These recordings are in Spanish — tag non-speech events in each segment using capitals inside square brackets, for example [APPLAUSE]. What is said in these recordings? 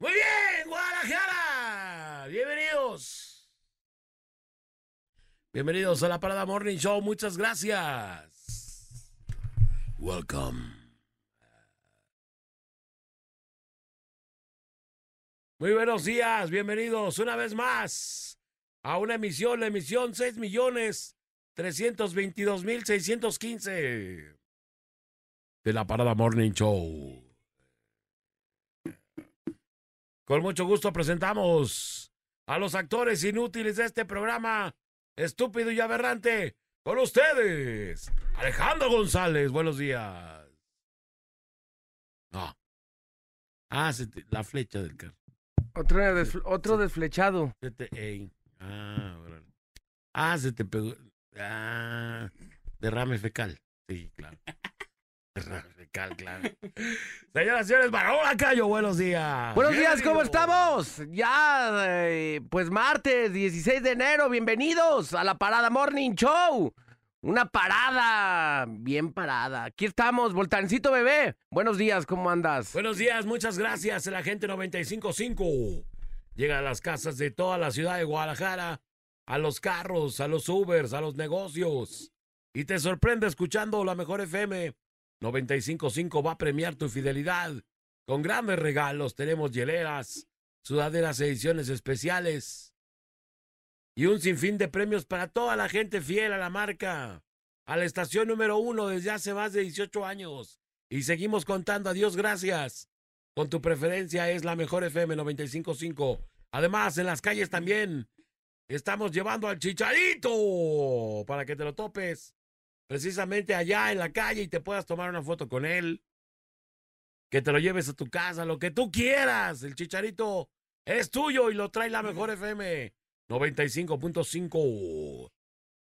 Muy bien, Guadalajara. Bienvenidos. Bienvenidos a la Parada Morning Show. Muchas gracias. Welcome. Muy buenos días, bienvenidos una vez más a una emisión, la emisión 6 millones 322 mil 615 de la Parada Morning Show. Con mucho gusto presentamos a los actores inútiles de este programa, estúpido y aberrante, con ustedes, Alejandro González, buenos días. Ah, ah se te- la flecha del carro. Otro, desfl- otro desflechado. Ey, Ah. Ah, se te pegó. Ah, derrame fecal. Sí, claro. Derrame [LAUGHS] fecal, claro. [LAUGHS] Señoras y señores, Barón Lacayo, buenos días. Buenos días, ¿cómo estamos? Ya, eh, pues martes 16 de enero, bienvenidos a la Parada Morning Show. Una parada, bien parada. Aquí estamos, Voltancito Bebé. Buenos días, ¿cómo andas? Buenos días, muchas gracias. El agente 955 llega a las casas de toda la ciudad de Guadalajara, a los carros, a los Ubers, a los negocios. Y te sorprende escuchando la mejor FM. 955 va a premiar tu fidelidad. Con grandes regalos tenemos hieleras, sudaderas ediciones especiales y un sinfín de premios para toda la gente fiel a la marca. A la estación número uno desde hace más de 18 años. Y seguimos contando a Dios gracias. Con tu preferencia es la mejor FM 955. Además, en las calles también estamos llevando al chicharito para que te lo topes precisamente allá en la calle y te puedas tomar una foto con él. Que te lo lleves a tu casa, lo que tú quieras. El chicharito es tuyo y lo trae la mejor FM 95.5.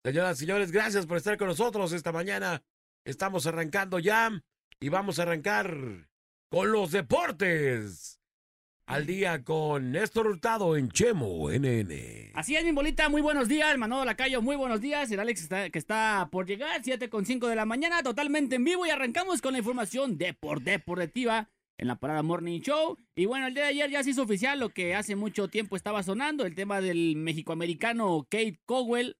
Señoras y señores, gracias por estar con nosotros esta mañana. Estamos arrancando ya y vamos a arrancar con los deportes. Al día con Néstor Hurtado en Chemo NN. Así es, mi bolita, muy buenos días, Manolo Lacayo, muy buenos días, el Alex que está por llegar, 7 con 5 de la mañana, totalmente en vivo y arrancamos con la información de por deportiva en la parada Morning Show. Y bueno, el día de ayer ya se hizo oficial lo que hace mucho tiempo estaba sonando, el tema del mexicoamericano Kate Cowell,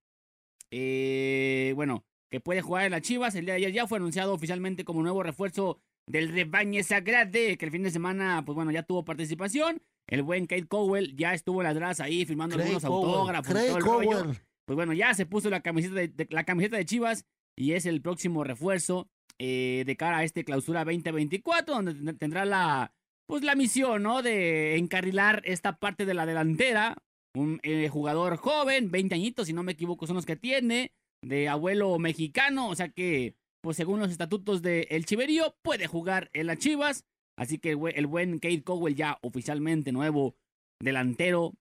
eh, bueno, que puede jugar en las Chivas, el día de ayer ya fue anunciado oficialmente como nuevo refuerzo del rebaño sagrade, que el fin de semana, pues bueno, ya tuvo participación. El buen Kate Cowell ya estuvo en las gradas ahí firmando algunos autógrafos. todo el rollo. Pues bueno, ya se puso la camiseta de, de- la camiseta de Chivas y es el próximo refuerzo eh, de cara a este clausura 2024, donde ten- tendrá la, pues la misión, ¿no? De encarrilar esta parte de la delantera. Un eh, jugador joven, 20 añitos, si no me equivoco, son los que tiene, de abuelo mexicano, o sea que, pues según los estatutos del el Chiverío, puede jugar en las Chivas. Así que el, bue- el buen Kate Cowell ya oficialmente nuevo delantero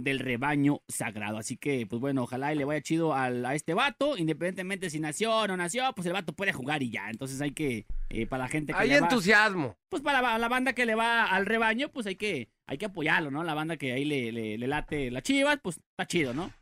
del rebaño sagrado. Así que, pues bueno, ojalá y le vaya chido al- a este vato, independientemente si nació o no nació, pues el vato puede jugar y ya. Entonces hay que, eh, para la gente que Hay le va, entusiasmo. pues para la, la banda que le va al rebaño, pues hay que, hay que apoyarlo, ¿no? La banda que ahí le, le, le late la chivas, pues está chido, ¿no?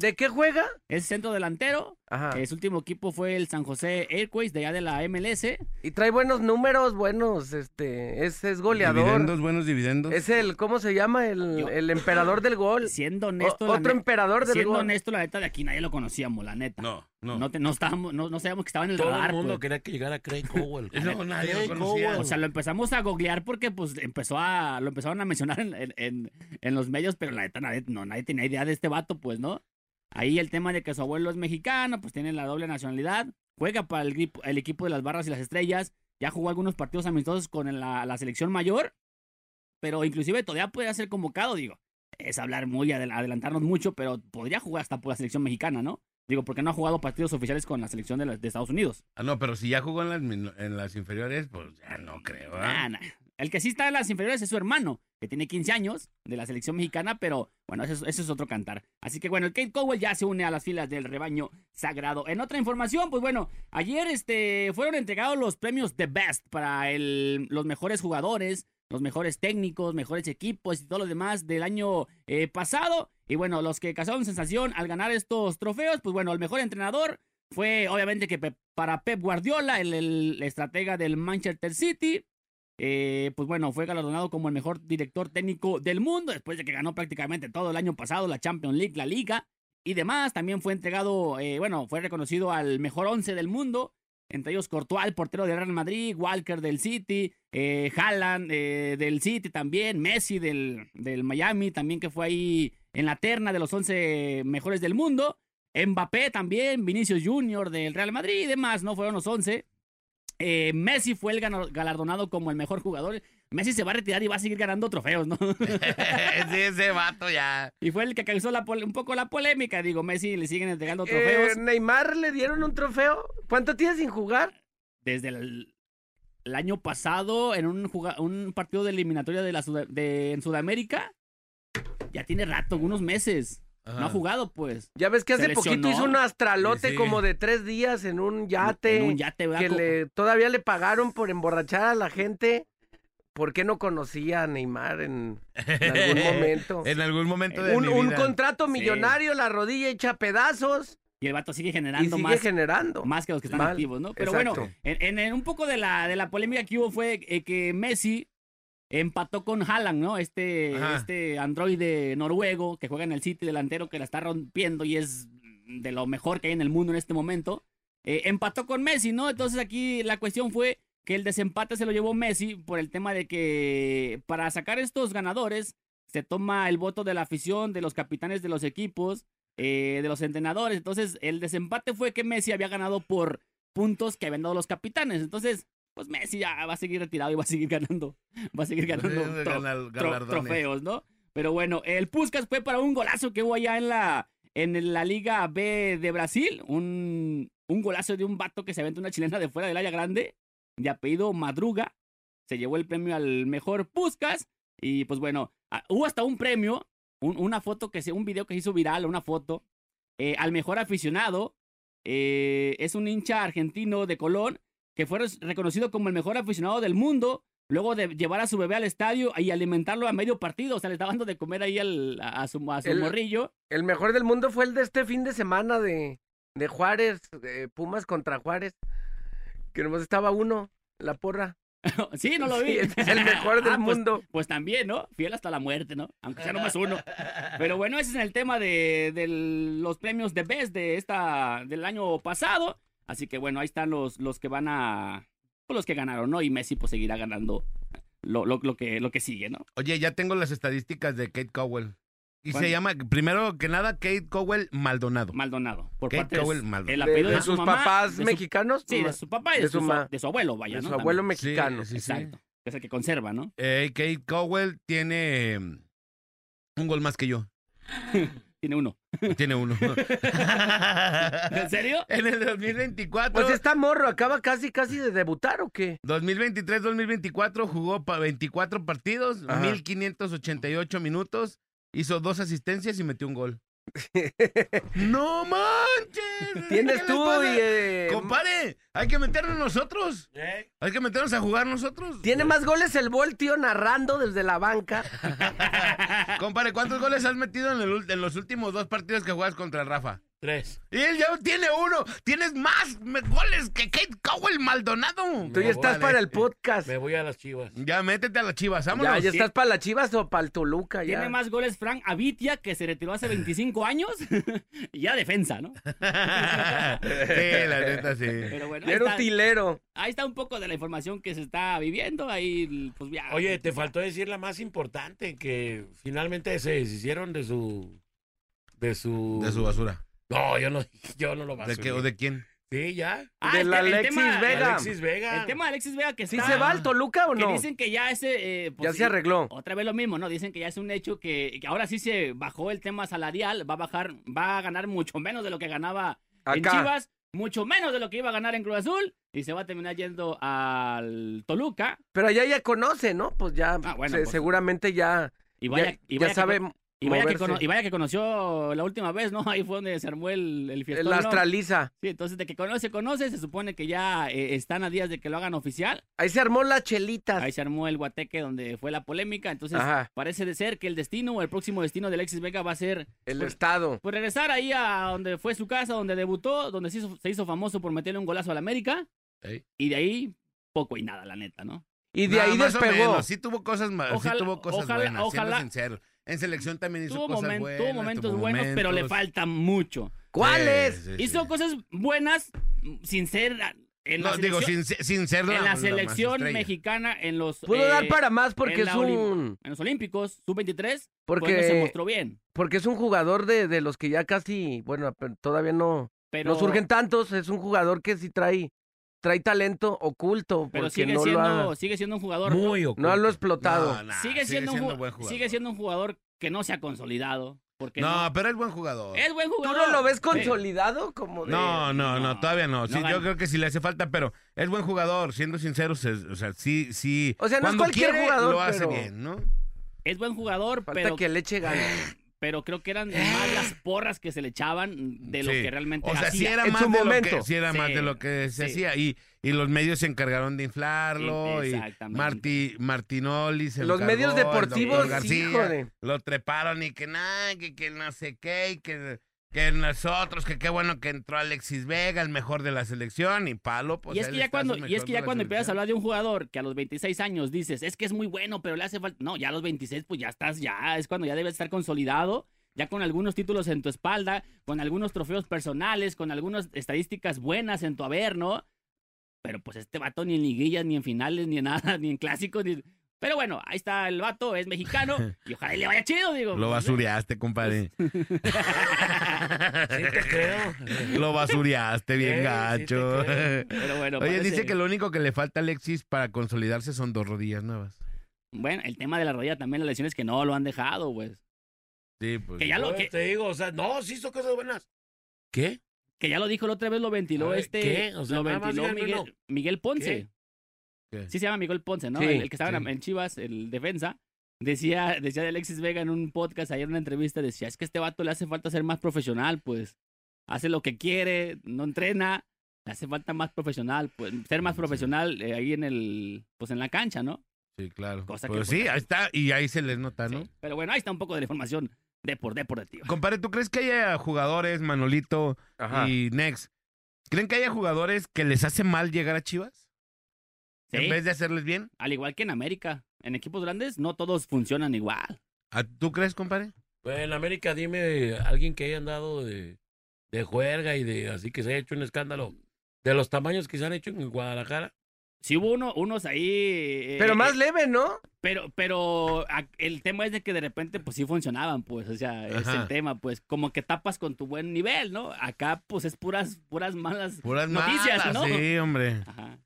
¿De qué juega? Es centro delantero. Ajá. eh, su último equipo fue el San José Airways de allá de la MLS. Y trae buenos números, buenos, este, es, es goleador. Dividendos, buenos dividendos. Es el, ¿cómo se llama? El, el emperador del gol. Siendo honesto, otro emperador del siendo gol. honesto, la neta de aquí nadie lo conocíamos, la neta. No, no. No, te- no estábamos, no, no sabíamos que estaba en el Todo radar. el mundo pues. quería que llegara Craig Cowell. [LAUGHS] No, nadie lo conocía. Cowell. O sea, lo empezamos a googlear porque pues empezó a, lo empezaron a mencionar en, en- en- en los medios, pero la neta nadie, no, nadie tenía idea de este vato, pues, ¿no? Ahí el tema de que su abuelo es mexicano, pues tiene la doble nacionalidad, juega para el, grip- el equipo de las barras y las estrellas, ya jugó algunos partidos amistosos con la, la selección mayor, pero inclusive todavía podría ser convocado, digo. Es hablar muy, adel- adelantarnos mucho, pero podría jugar hasta por la selección mexicana, ¿no? Digo, porque no ha jugado partidos oficiales con la selección de, la- de Estados Unidos. Ah, no, pero si ya jugó en las, min- en las inferiores, pues ya no creo. Nah, nah. El que sí está en las inferiores es su hermano, que tiene 15 años de la selección mexicana, pero bueno, eso, es- otro cantar. Así que bueno, el Kate Cowell ya se une a las filas del rebaño sagrado. En otra información, pues bueno, ayer este, fueron entregados los premios The Best para el- los mejores jugadores, los mejores técnicos, mejores equipos y todo lo demás del año eh, pasado. Y bueno, los que causaron sensación al ganar estos trofeos, pues bueno, el mejor entrenador fue obviamente que para Pep Guardiola, el, el estratega del Manchester City. Eh, pues bueno, fue galardonado como el mejor director técnico del mundo después de que ganó prácticamente todo el año pasado la Champions League, la Liga y demás. También fue entregado, eh, bueno, fue reconocido al mejor once del mundo. Entre ellos Courtois, portero del Real Madrid, Walker del City, eh, Haaland eh, del City también, Messi del, del Miami también que fue ahí en la terna de los 11 mejores del mundo. Mbappé también, Vinicius Junior del Real Madrid y demás, ¿no? Fueron los 11. Eh, Messi fue el galardonado como el mejor jugador. Messi se va a retirar y va a seguir ganando trofeos, ¿no? [LAUGHS] sí, ese vato ya. y fue el que causó la un poco la polémica. Digo, Messi le siguen entregando Eh, trofeos Neymar le dieron un trofeo. ¿Cuánto tiene sin jugar? desde el, el año pasado en un, partido de eliminatoria de la Sud- de, en Sudamérica. Ya tiene rato, unos meses. No ha jugado, pues. Ya ves que hace poquito hizo un astralote Sí, sí. como de tres días en un yate. En un yate, ¿verdad? que le, todavía le pagaron por emborrachar a la gente. ¿Por qué no conocía a Neymar en, en [LAUGHS] algún momento? En algún momento de un, mi un vida. contrato Sí. millonario, la rodilla hecha pedazos Y el vato sigue y generando sigue más, generando. más que los que están Mal. activos, ¿no? Pero Exacto. bueno, en, en- en un poco de la, de la polémica que hubo fue eh, que Messi empató con Haaland, ¿no? Este, Ajá. este androide noruego que juega en el City delantero que la está rompiendo y es de lo mejor que hay en el mundo en este momento. Eh, empató con Messi, ¿no? Entonces aquí la cuestión fue que el desempate se lo llevó Messi por el tema de que para sacar estos ganadores se toma el voto de la afición, de los capitanes de los equipos, eh, de los entrenadores. Entonces el desempate fue que Messi había ganado por puntos que habían dado los capitanes. Entonces, pues Messi ya va a seguir retirado y va a seguir ganando. [LAUGHS] Va a seguir ganando Sí, tro- galar- tro- galardones. trofeos, ¿no? Pero bueno, el Puskas fue para un golazo que hubo allá en la, en la Liga B de Brasil. Un, un golazo de un vato que se aventó una chilena de fuera del área grande, de apellido Madruga. Se llevó el premio al mejor Puskas. Y pues bueno, hubo hasta un premio, un- una foto que se, un video que se hizo viral, una foto, eh, al mejor aficionado. Eh, es un hincha argentino de Colón que fue reconocido como el mejor aficionado del mundo luego de llevar a su bebé al estadio y alimentarlo a medio partido. O sea, le estaba dando de comer ahí al- a, a su, a su El- morrillo. El mejor del mundo fue el de este fin de semana de, de Juárez, de Pumas contra Juárez. Que nomás estaba uno, la porra. [LAUGHS] sí, no lo [LAUGHS] vi. Sí, es el mejor [LAUGHS] del Ah, pues- mundo. Pues también, ¿no? Fiel hasta la muerte, ¿no? Aunque sea nomás uno. Pero bueno, ese es el tema de, de los premios de Best de esta, del año pasado. Así que bueno, ahí están los, los que van a. pues, los que ganaron, ¿no? Y Messi pues seguirá ganando lo, lo, lo que, lo que sigue, ¿no? Oye, ya tengo las estadísticas de Kate Cowell. Y se llama, primero que nada, Kate Cowell Maldonado. Por Por Kate parte de, Cowell su- Maldonado. el De, apellido de, de su sus mamá, papás de su- mexicanos. Sí, de su papá y de, de su, su fa- ma- de su abuelo, vaya, de ¿no? su abuelo Sí, mexicano. sí, sí. Exacto. Que es el que conserva, ¿no? Eh, Kate Cowell tiene un gol más que yo. [LAUGHS] Tiene uno. Tiene uno. [LAUGHS] ¿En serio? en el 2024. Pues está morro, acaba casi, casi de debutar o qué? 2023-2024 jugó para 24 partidos, Ajá. 1588 minutos, hizo dos asistencias y metió un gol. [LAUGHS] ¡No manches! Tienes ¿Qué les tú y. eh, Compare, hay que meternos nosotros. ¿Eh? Hay que meternos a jugar nosotros. Tiene más goles el Voltio narrando desde la banca. [LAUGHS] Compare, ¿cuántos goles has metido en, el en los últimos dos partidos que juegas contra el Rafa? Tres. Y él ya tiene uno. Tienes más goles que Kate Cowell Maldonado. Tú ya estás para el podcast. Me voy a las chivas. Ya métete a las chivas, vámonos. Ya, ya estás para las Chivas o para el Toluca. Ya. Tiene más goles Frank Avitia, que se retiró hace 25 años. [LAUGHS] y ya defensa, ¿no? [LAUGHS] sí, la neta sí. Pero bueno, ahí Era está, utilero. ahí está un poco de la información que se está viviendo. Ahí, pues ya. Oye, te faltó decir la más importante, que finalmente se deshicieron de su... De su... De su basura. No, yo no, [LAUGHS] yo no lo ¿De basuré. qué o de quién? Sí, ya. Ah, de el la te- el Alexis tema- Vega. Alexis Vega. El tema de Alexis Vega que ¿Sí está... se va al Toluca o Que no? dicen que ya ese... eh, pues Ya sí, se arregló. Otra vez lo mismo, ¿no? Dicen que ya es un hecho que, que ahora sí se bajó el tema salarial, va a bajar, va a ganar mucho menos de lo que ganaba en. Chivas, mucho menos de lo que iba a ganar en Cruz Azul, y se va a terminar yendo al Toluca. Pero allá ya conoce, ¿no? Pues ya, Ah, bueno, se- pues- seguramente ya, Y vaya, ya, y ya vaya que sabe y vaya, que cono- y vaya que conoció la última vez, ¿no? [LAUGHS] Ahí fue donde se armó el, el fiestón, la ¿no? astraliza. Sí, entonces de que conoce, conoce, se supone que ya eh, están a días de que lo hagan oficial. Ahí se armó las chelitas. Ahí se armó el guateque donde fue la polémica. Entonces Ajá. parece de ser que el destino o el próximo destino de Alexis Vega va a ser El pues, estado. pues regresar ahí a donde fue su casa, donde debutó, donde se hizo, se hizo famoso por meterle un golazo al América. Ey. Y de ahí, poco y nada, la neta, ¿no? Y de No, ahí despegó. menos, Sí tuvo cosas, ma- sí Ojalá- tuvo cosas ojalá- buenas, siendo ojalá- sincero. En selección también hizo Tuvo, cosas momen- buenas. tuvo momentos tuvo buenos, pero le falta mucho. ¿Cuáles? Sí, sí, sí. Hizo cosas buenas sin ser en la No, digo, selección, sin, sin ser la, en la selección mexicana en los Pudo eh, dar para más porque en es un en los Olímpicos sub-23 porque pues no se mostró bien. porque es un jugador de, de los que ya casi, bueno, pero todavía no Pero no surgen tantos, es un jugador que sí trae trae talento oculto pero porque sigue no siendo lo ha, sigue siendo un jugador Muy no oculto. lo ha explotado. No, nah, sigue siendo, un ju- buen jugador. sigue siendo un jugador que no se ha consolidado porque No, no, pero es buen jugador. es buen ¿Tú jugador. no lo ves Sí. consolidado como de No, no, no, No, todavía no. no Sí, yo creo que sí le hace falta, pero es buen jugador, siendo sinceros, es- o sea, sí, sí. O sea, no es cualquier quiere, jugador, lo hace pero- bien, ¿no? Es buen jugador, falta pero que le eche ganas. Pero creo que eran más las porras que se le echaban de lo Sí. que realmente O sea, sí hacía. era En más su de lo momento. que, sí era más Sí, de lo que se sí. hacía y, y los medios se encargaron de inflarlo y Exactamente. Marti, Martinoli se Los encargó, medios el deportivos, García, híjole. lo treparon y que nada, que, que no sé qué, y que, que nosotros, que qué bueno que entró Alexis Vega, el mejor de la selección y palo, pues y es que ya cuando y es que ya cuando empiezas a hablar de un jugador que a los 26 años dices, es que es muy bueno, pero le hace falta, no, ya a los 26 pues ya estás ya, es cuando ya debes estar consolidado, ya con algunos títulos en tu espalda, con algunos trofeos personales, con algunas estadísticas buenas en tu haber, ¿no? Pero pues este vato ni en liguillas, ni en finales, ni en nada, [LAUGHS] ni en clásicos, ni... Pero bueno, ahí está el vato, es mexicano [LAUGHS] y ojalá y le vaya chido, digo. Lo basuriaste, compadre. [LAUGHS] Sí te creo. Lo basuriaste bien Sí, sí gacho. creo. Pero bueno, Oye, parece- dice que lo único que le falta a Alexis para consolidarse son dos rodillas nuevas. Bueno, el tema de la rodilla también, las lesiones que no lo han dejado, pues. Sí, pues. Que ya lo- que- te digo, o sea, no, sí hizo cosas buenas. ¿Qué? Que ya lo dijo la otra vez, lo ventiló ver, este. ¿qué? O sea, lo ventiló Miguel, Ponce. ¿Qué? Sí se llama Miguel Ponce, ¿no? Sí, el, el que estaba en- sí. en Chivas, el defensa. Decía, decía de Alexis Vega en un podcast, ayer en una entrevista, decía, es que a este vato le hace falta ser más profesional, pues. Hace lo que quiere, no entrena, le hace falta más profesional, pues, ser más Sí. profesional eh, ahí en el, pues en la cancha, ¿no? Sí, claro. Cosa que, pues pues, sí, ahí está, y ahí se les nota, ¿no? Sí. Pero bueno, ahí está un poco de la información de por deportiva. Compadre, ¿tú crees que haya jugadores, Manolito Ajá. y Nex, creen que haya jugadores que les hace mal llegar a Chivas? Sí, En vez de hacerles bien. al igual que en América, en equipos grandes no todos funcionan igual. ¿A- ¿Tú crees, compadre? Pues en América, dime alguien que haya andado de, de juerga y de así que se haya hecho un escándalo de los tamaños que se han hecho en Guadalajara. Sí hubo uno, unos ahí... eh, Pero más eh, leve, ¿no? Pero, pero a- el tema es de que de repente pues sí funcionaban, pues, o sea, es Ajá. el tema, pues, como que tapas con tu buen nivel, ¿no? Acá pues es puras, puras malas Puras noticias, malas, ¿no? Sí, hombre. Ajá.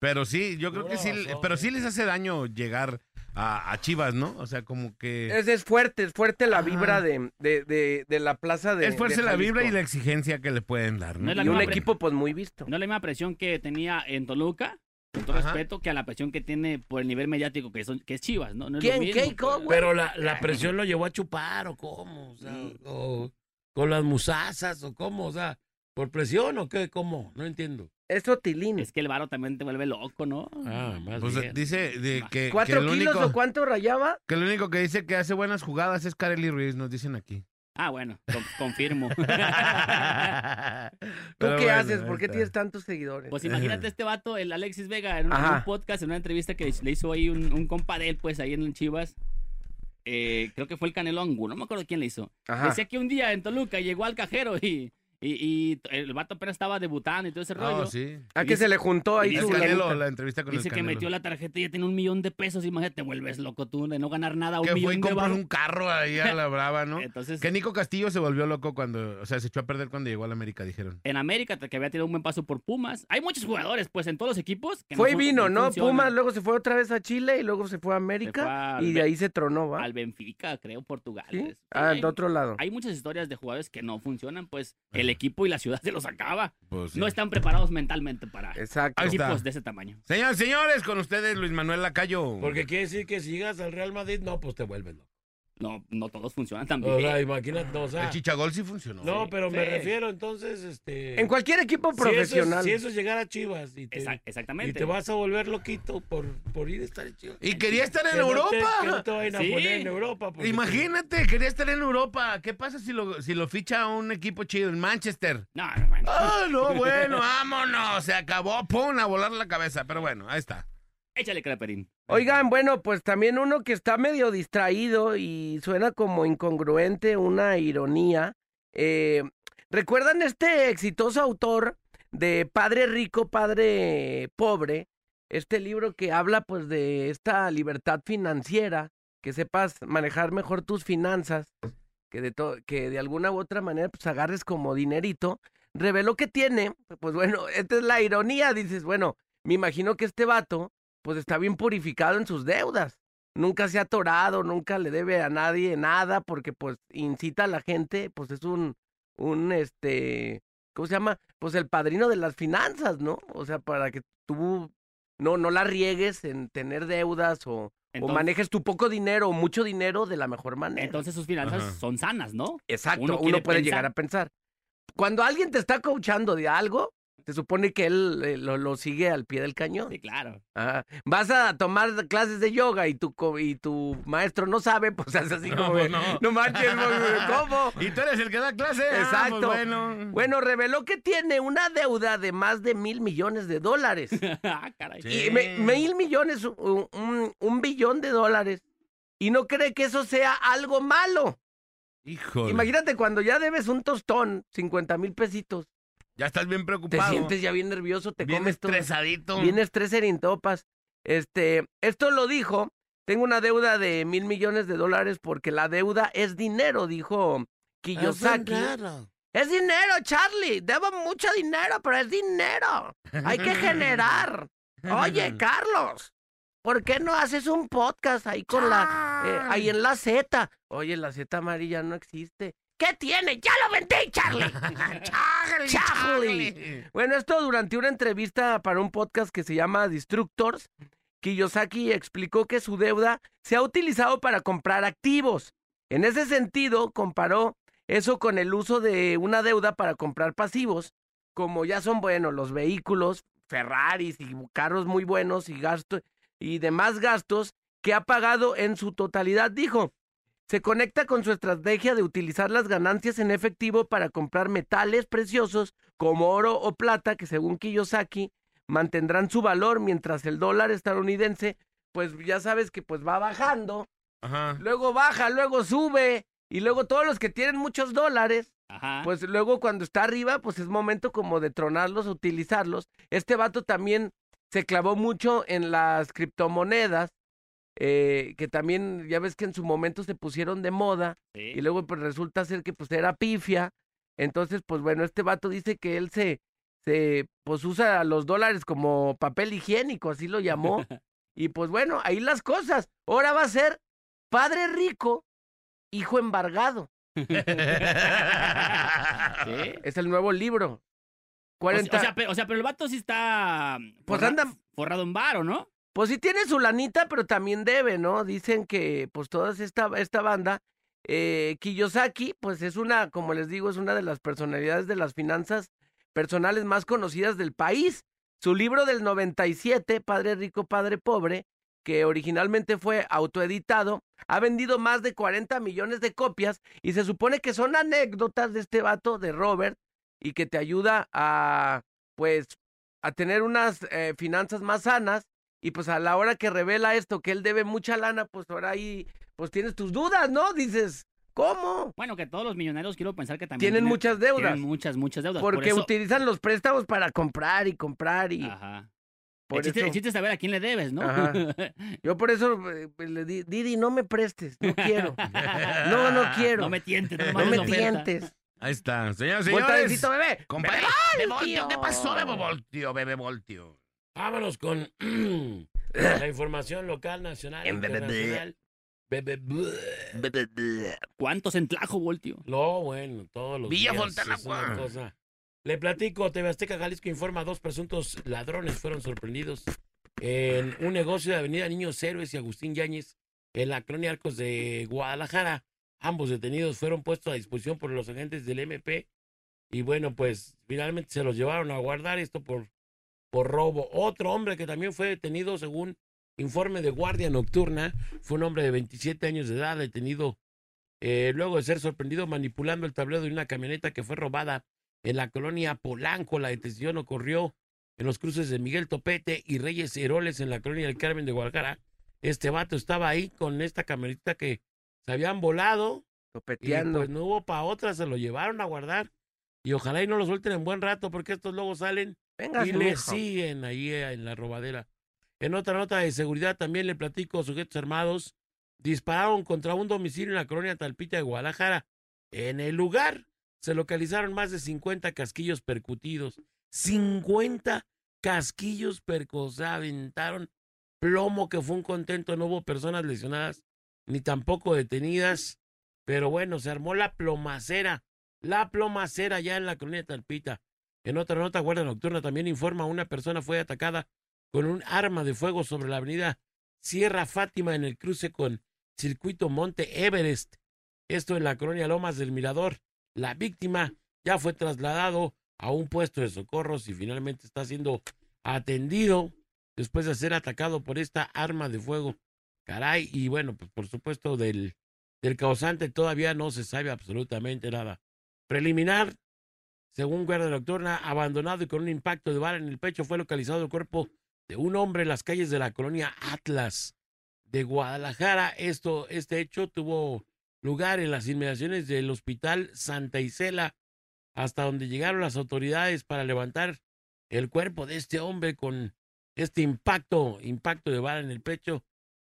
Pero sí, yo creo que sí, No, pero sí les hace daño llegar a, a Chivas, ¿no? O sea, como que... Es, es fuerte, es fuerte la Ajá. vibra de, de, de, de la plaza de Es fuerza de la vibra y la exigencia que le pueden dar, No ¿no? es la Y un equipo pues muy visto. No es la misma presión que tenía en Toluca, con todo Ajá. respeto, que a la presión que tiene por el nivel mediático que, son, que es Chivas, ¿no? No es ¿Quién? lo mismo, ¿Qué? ¿Cómo, pues. güey? Pero la, la presión lo llevó a chupar o cómo, o sea, o con las musasas o cómo, o sea, por presión o qué, cómo, no entiendo. Es Otilín. Es que el varo también te vuelve loco, ¿no? Ah, más Pues bien. dice de que, que ¿Cuatro el kilos único, o cuánto rayaba? que el único que dice que hace buenas jugadas es Kareli Ruiz, nos dicen aquí. Ah, bueno, con- confirmo. [LAUGHS] ¿Tú Pero qué bueno, haces? ¿Por qué está. tienes tantos seguidores? Pues imagínate este vato, el Alexis Vega, en un, en Ajá. un podcast, en una entrevista que le hizo ahí un, un compa de él, pues ahí en el Chivas. Eh, creo que fue el Canelo Angulo, no me acuerdo quién le hizo. Ajá. Decía que un día en Toluca llegó al cajero y, y, y el vato apenas estaba debutando y todo ese rollo. Oh, sí. ¿A que se le juntó ahí su Canelo, la entrevista con Dice el que metió la tarjeta y ya tiene un millón de pesos. Imagínate, te vuelves loco tú de no ganar nada. Un Que fue millón y de compró un carro ahí a la brava, ¿no? [LAUGHS] Entonces, Que Nico Castillo se volvió loco cuando, o sea, se echó a perder cuando llegó a la América, dijeron. en América, que había tirado un buen paso por Pumas. Hay muchos jugadores, pues, en todos los equipos. Que Fue y vino, no. Pumas, luego se fue otra vez a Chile y luego se fue a América fue y de ahí se tronó, ¿va? Al Benfica, creo, Portugal. ¿Sí? Sí, Ah, hay, de otro lado. hay muchas historias de jugadores que no funcionan, pues el Ajá. equipo y la ciudad se los acaba. Pues, sí. No están preparados mentalmente para Exacto. Equipos de ese tamaño. Señores, señores, con ustedes Luis Manuel Lacayo. Porque quiere decir que si llegas al Real Madrid, no, pues te vuelves loco. No, no todos funcionan también. O sea, imagínate, o sea, el chichagol sí funcionó. no, Sí, pero me refiero entonces, este... En cualquier equipo si eso es- profesional. Si eso es llegar a Chivas y te, Exact- y exactamente. te vas a volver loquito por, por ir a estar en Chivas. Y quería estar en Que no te- Europa. que no te vayan a Sí. poner en Europa. porque Imagínate, quería estar en Europa. ¿Qué pasa si lo, si lo ficha un equipo chido en Manchester? No, no, bueno. Ah, no, bueno, vámonos. Se acabó. Pum, a volar la cabeza. Pero bueno, ahí está. Échale, Creperín. Oigan, bueno, pues también uno que está medio distraído y suena como incongruente, una ironía. Eh, ¿Recuerdan este exitoso autor de Padre Rico, Padre Pobre? Este libro que habla pues de esta libertad financiera, que sepas manejar mejor tus finanzas, que de, que de alguna u otra manera pues agarres como dinerito. Reveló que tiene, pues bueno, [LAUGHS] esta es la ironía, dices, bueno, me imagino que este vato pues está bien purificado en sus deudas. Nunca se ha atorado, nunca le debe a nadie nada, porque pues incita a la gente, pues es un, un, este, ¿cómo se llama? Pues el padrino de las finanzas, ¿no? O sea, para que tú no, no la riegues en tener deudas o, o manejes tu poco dinero o mucho dinero de la mejor manera. Entonces sus finanzas Ajá. son sanas, ¿no? Exacto, uno puede pensar. llegar a pensar. Cuando alguien te está coachando de algo, se supone que él eh, lo, lo sigue al pie del cañón. Sí, claro. Ajá. Vas a tomar clases de yoga y tu, y tu maestro no sabe, pues [LAUGHS] es así como, de, No, no, no. manches, ¿cómo? [LAUGHS] ¿Y tú eres el que da clase? Ah, pues Exacto. bueno. Bueno, reveló que tiene una deuda de más de mil millones de dólares. [LAUGHS] ah, caray. Sí. Y me- mil millones, un, un- un billón de dólares. Y no cree que eso sea algo malo. Híjole. Imagínate cuando ya debes un tostón, 50 mil pesitos. Ya estás bien Te preocupado. sientes ya bien nervioso, te bien comes todo. estresadito. Bien estrés topas. Este, esto lo dijo. Tengo una deuda de mil millones de dólares porque la deuda es dinero, dijo Kiyosaki. Es dinero, Charlie. Debo mucho dinero, pero es dinero. Hay que generar. Oye, [LAUGHS] Carlos, ¿por qué no haces un podcast ahí con la, eh, ahí en la Z? Oye, la Z amarilla no existe. ¿Qué tiene? Ya lo vendí, [LAUGHS] Charlie. Charlie, Charlie. Bueno, esto durante una entrevista para un podcast que se llama Destructors, Kiyosaki explicó que su deuda se ha utilizado para comprar activos. En ese sentido, comparó eso con el uso de una deuda para comprar pasivos, como ya son buenos los vehículos, Ferraris y carros muy buenos y gastos y demás gastos que ha pagado en su totalidad, dijo. Se conecta con su estrategia de utilizar las ganancias en efectivo para comprar metales preciosos como oro o plata que según Kiyosaki mantendrán su valor mientras el dólar estadounidense pues ya sabes que pues va bajando, Ajá. luego baja, luego sube y luego todos los que tienen muchos dólares Ajá. pues luego cuando está arriba, pues es momento como de tronarlos, utilizarlos. Este vato también se clavó mucho en las criptomonedas, eh, que también ya ves que en su momento se pusieron de moda Sí. y luego pues resulta ser que pues era pifia. Entonces, pues bueno, este vato dice que él se, se pues usa los dólares como papel higiénico, así lo llamó. [LAUGHS] y pues bueno, ahí las cosas. Ahora va a ser padre rico, hijo embargado. [LAUGHS] Sí. Es el nuevo libro. O, 40. o sea, pero, o sea, pero el vato sí está Pues forra- anda- forrado en varo, ¿no? Pues sí tiene su lanita, pero también debe, ¿no? Dicen que, pues, toda esta, esta banda, eh, Kiyosaki, pues es una, como les digo, es una de las personalidades de las finanzas personales más conocidas del país. Su libro del 97, Padre Rico, Padre Pobre, que originalmente fue autoeditado, ha vendido más de 40 millones de copias y se supone que son anécdotas de este vato, de Robert, y que te ayuda a, pues, a tener unas eh, finanzas más sanas y pues a la hora que revela esto, que él debe mucha lana, pues ahora ahí, pues tienes tus dudas, ¿no? Dices, ¿cómo? Bueno, que todos los millonarios quiero pensar que también Tienen muchas deudas. Tienen muchas, muchas deudas. por Porque eso- utilizan los préstamos para comprar y comprar y Ajá. por el, chiste, eso, el chiste es saber a quién le debes, ¿no? Ajá. [LAUGHS] yo por eso eh, pues, le di, Didi, no me prestes, no quiero. No, no [LAUGHS] quiero. No me tientes, no, No me oferta. tientes. Ahí está. Señores, señores. Voltarecito, bebé. Compadre, Bebe Voltio. ¿qué pasó, Bebe Voltio? Bebe Voltio. Vámonos con [CLEARS THROAT] la información local, nacional, internacional. ¿Cuántos en Tlajo, Voltio? No, bueno, todos los Villa días Fontana, es una cosa. Le platico, TV Azteca Jalisco informa, dos presuntos ladrones fueron sorprendidos en un negocio de Avenida Niños Héroes y Agustín Yáñez en la colonia Arcos de Guadalajara. Ambos detenidos fueron puestos a disposición por los agentes del MP y bueno, pues finalmente se los llevaron a guardar esto por, por robo. Otro hombre que también fue detenido según informe de Guardia Nocturna fue un hombre de 27 años de edad detenido eh, luego de ser sorprendido manipulando el tablero de una camioneta que fue robada en la colonia Polanco. La detención ocurrió en los cruces de Miguel Topete y Reyes Heroles en la colonia del Carmen de Guadalajara. Este vato estaba ahí con esta camioneta que se habían volado y Topeteando. pues no hubo para otra, se lo llevaron a guardar. Y ojalá y no lo suelten en buen rato porque estos luego salen Venga, y le siguen ahí eh, en la robadera. En otra nota de seguridad también le platico, sujetos armados dispararon contra un domicilio en la colonia Talpita de Guadalajara. En el lugar se localizaron más de 50 casquillos percutidos. 50 casquillos percos, aventaron plomo que fue un contento, no hubo personas lesionadas ni tampoco detenidas, pero bueno, se armó la plomacera, la plomacera ya en la colonia Talpita. En otra nota, Guardia Nocturna también informa una persona fue atacada con un arma de fuego sobre la avenida Sierra Fátima en el cruce con Circuito Monte Everest. Esto en la colonia Lomas del Mirador. La víctima ya fue trasladado a un puesto de socorros y finalmente está siendo atendido después de ser atacado por esta arma de fuego. Caray, y bueno, pues por supuesto del, del causante todavía no se sabe absolutamente nada. Preliminar, según Guardia Nocturna, abandonado y con un impacto de bala en el pecho, fue localizado el cuerpo de un hombre en las calles de la colonia Atlas de Guadalajara. Esto, este hecho tuvo lugar en las inmediaciones del Hospital Santa Isela, hasta donde llegaron las autoridades para levantar el cuerpo de este hombre con este impacto, impacto de bala en el pecho,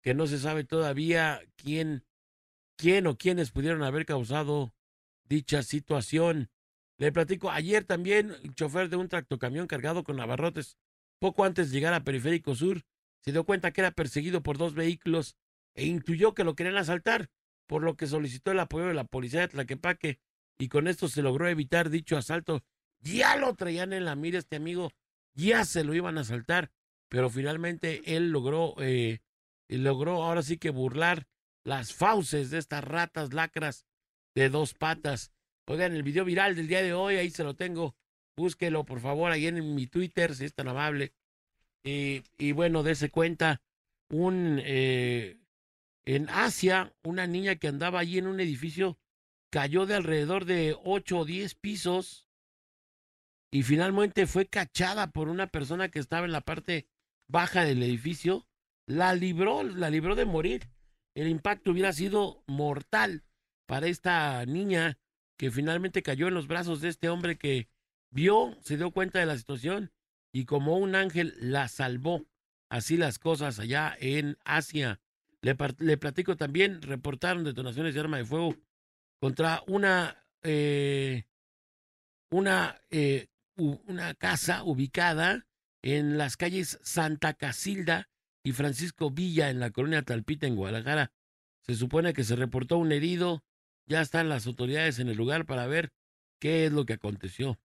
que no se sabe todavía quién, quién o quiénes pudieron haber causado dicha situación. Le platico, ayer también el chofer de un tractocamión cargado con abarrotes, poco antes de llegar a Periférico Sur, se dio cuenta que era perseguido por dos vehículos e intuyó que lo querían asaltar, por lo que solicitó el apoyo de la policía de Tlaquepaque y con esto se logró evitar dicho asalto. Ya lo traían en la mira este amigo, ya se lo iban a asaltar, pero finalmente él logró, eh, logró ahora sí que burlar las fauces de estas ratas lacras de dos patas. Oigan, el video viral del día de hoy, ahí se lo tengo. Búsquelo, por favor, ahí en mi Twitter, si es tan amable. Y, y bueno, dése cuenta, un eh, en Asia, una niña que andaba allí en un edificio cayó de alrededor de 8 o 10 pisos y finalmente fue cachada por una persona que estaba en la parte baja del edificio. La libró, la libró de morir. El impacto hubiera sido mortal para esta niña que finalmente cayó en los brazos de este hombre que vio, se dio cuenta de la situación y como un ángel la salvó. Así las cosas allá en Asia. Le, platico también, reportaron detonaciones de arma de fuego contra una, eh, una, eh, una casa ubicada en las calles Santa Casilda y Francisco Villa en la colonia Talpita en Guadalajara. Se supone que se reportó un herido, ya están las autoridades en el lugar para ver qué es lo que aconteció.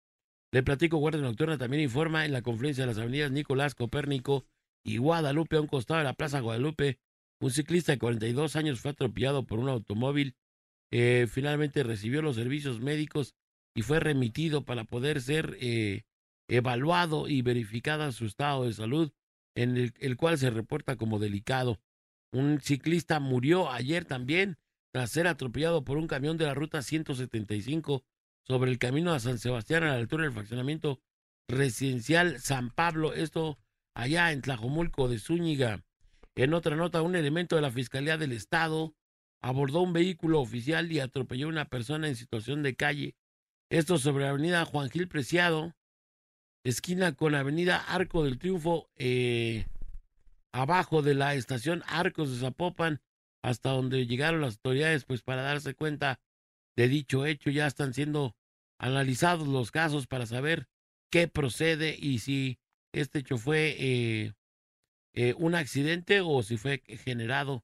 Le platico, Guardia Nocturna también informa en la confluencia de las avenidas Nicolás Copérnico y Guadalupe a un costado de la Plaza Guadalupe. Un ciclista de 42 años fue atropellado por un automóvil. Eh, finalmente recibió los servicios médicos y fue remitido para poder ser eh, evaluado y verificada su estado de salud, en el, el cual se reporta como delicado. Un ciclista murió ayer también ser atropellado por un camión de la ruta 175 sobre el camino a San Sebastián a la altura del fraccionamiento residencial San Pablo, esto allá en Tlajomulco de Zúñiga. En otra nota, un elemento de la Fiscalía del Estado abordó un vehículo oficial y atropelló a una persona en situación de calle. Esto sobre la avenida Juan Gil Preciado, esquina con avenida Arco del Triunfo, eh, abajo de la estación Arcos de Zapopan, hasta donde llegaron las autoridades, pues para darse cuenta de dicho hecho, ya están siendo analizados los casos para saber qué procede y si este hecho fue eh, eh, un accidente o si fue generado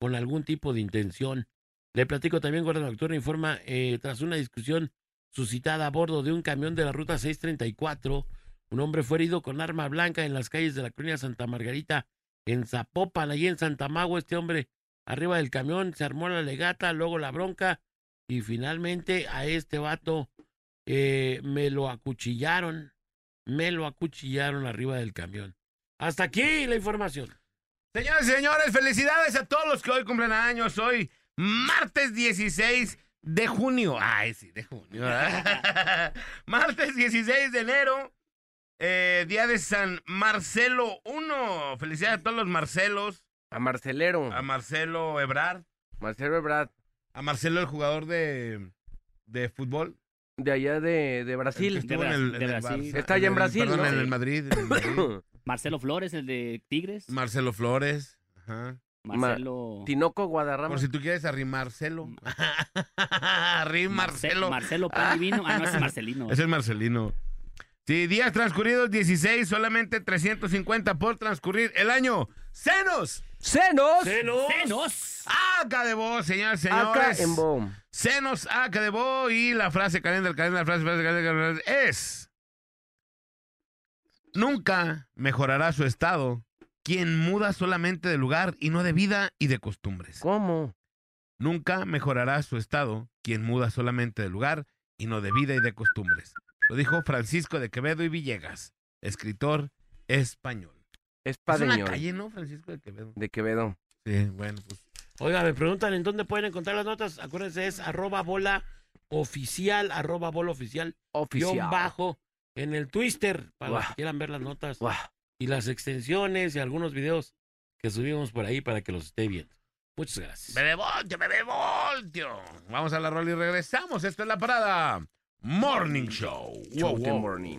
con algún tipo de intención. Le platico también, Guardia Nocturna informa, eh, tras una discusión suscitada a bordo de un camión de la ruta 634, un hombre fue herido con arma blanca en las calles de la colonia Santa Margarita, en Zapopan, allí en Santa Mago. Este hombre arriba del camión se armó la legata, luego la bronca y finalmente a este vato eh, me lo acuchillaron, me lo acuchillaron arriba del camión. Hasta aquí la información. Señores y señores, felicidades a todos los que hoy cumplen años. Hoy, martes 16 de junio. Ay, sí, de junio. [LAUGHS] martes 16 de enero. Eh, día de San Marcelo 1. Felicidades a todos los Marcelos. A Marcelero. A Marcelo Ebrard. Marcelo Ebrard. A Marcelo, el jugador de, de fútbol. De allá de, de el Brasil. que estuvo De en el, Brasil, en de el Brasil. Barça, Está allá en Brasil, Perdón, ¿no? en el Madrid. en el [LAUGHS] Madrid. Marcelo Flores, el de Tigres. Marcelo Flores. Ajá. Marcelo. Tinoco Guadarrama. Por si tú quieres arrimarcelo. [LAUGHS] Arrim Marcelo. Marcelo Pan Divino. Ah, no, ese es Marcelino. Es el Marcelino. Sí, días transcurridos 16, solamente 350 por transcurrir el año. ¡Senos! ¡Senos! ¡Senos! Acá de vos, señores, Acá señores. en. Senos acá de vos y la frase calendar, calendar, frase, frase, calendar, calendar, es Nunca mejorará su estado quien muda solamente de lugar y no de vida y de costumbres. ¿Cómo? Nunca mejorará su estado quien muda solamente de lugar y no de vida y de costumbres. Lo dijo Francisco de Quevedo y Villegas, escritor español. Es Es una calle, ¿no? Francisco de Quevedo. De Quevedo. Sí, bueno, pues. Oiga, me preguntan en dónde pueden encontrar las notas. Acuérdense, es arroba bola oficial, arroba bola oficial, Oficial. guion bajo en el Twister, para los que quieran ver las notas y las extensiones y algunos videos que subimos por ahí para que los esté viendo. Muchas gracias. Bebé voltio, bebé voltio. Vamos a la rola y regresamos. Esto es la parada. Morning Show. Show Wow, the wow. morning.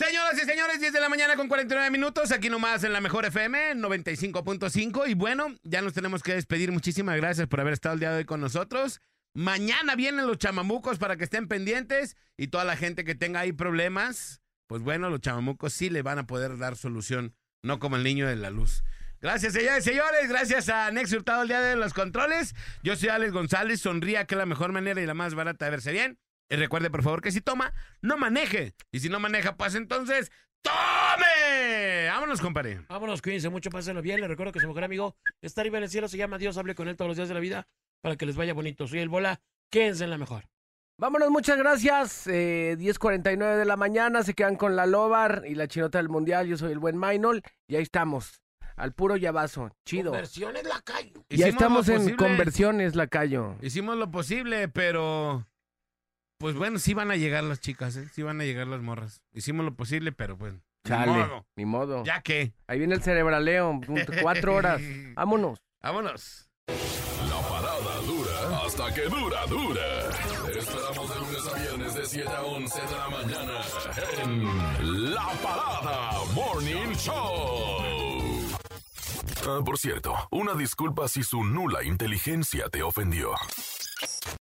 Señoras y señores, 10 de la mañana con 49 minutos, aquí nomás en la mejor FM 95.5. Y bueno, ya nos tenemos que despedir. Muchísimas gracias por haber estado el día de hoy con nosotros. Mañana vienen los chamamucos para que estén pendientes y toda la gente que tenga ahí problemas, pues bueno, los chamamucos sí le van a poder dar solución, no como el niño de la luz. Gracias, señores, señores. Gracias a Nex Hurtado el día de los controles. Yo soy Alex González. Sonría que es la mejor manera y la más barata de verse bien. Y recuerde, por favor, que si toma, no maneje. Y si no maneja, pues entonces, ¡tome! Vámonos, compadre. Vámonos, cuídense mucho, pásenlo bien. Les recuerdo que su mejor amigo está arriba en el cielo, se llama Dios, hable con él todos los días de la vida para que les vaya bonito. Soy el Bola, quédense en la mejor. Vámonos, muchas gracias. Eh, 10.49 de la mañana, se quedan con la Lobar y la chinota del mundial. Yo soy el buen Mainol y ahí estamos. Al puro llavazo. Chido. Conversiones la callo. Ya Hicimos estamos lo en posible. conversiones, Lacayo. Hicimos lo posible, pero... Pues bueno, sí van a llegar las chicas, ¿eh? Sí van a llegar las morras. Hicimos lo posible, pero pues... ni Chale, modo. ni modo. Ya que... Ahí viene el cerebraleo. Cuatro horas. [LAUGHS] Vámonos. Vámonos. La parada dura hasta que dura, dura. Esperamos de lunes a viernes de 7 a 11 de la mañana en La Parada Morning Show. Ah, por cierto, una disculpa si su nula inteligencia te ofendió.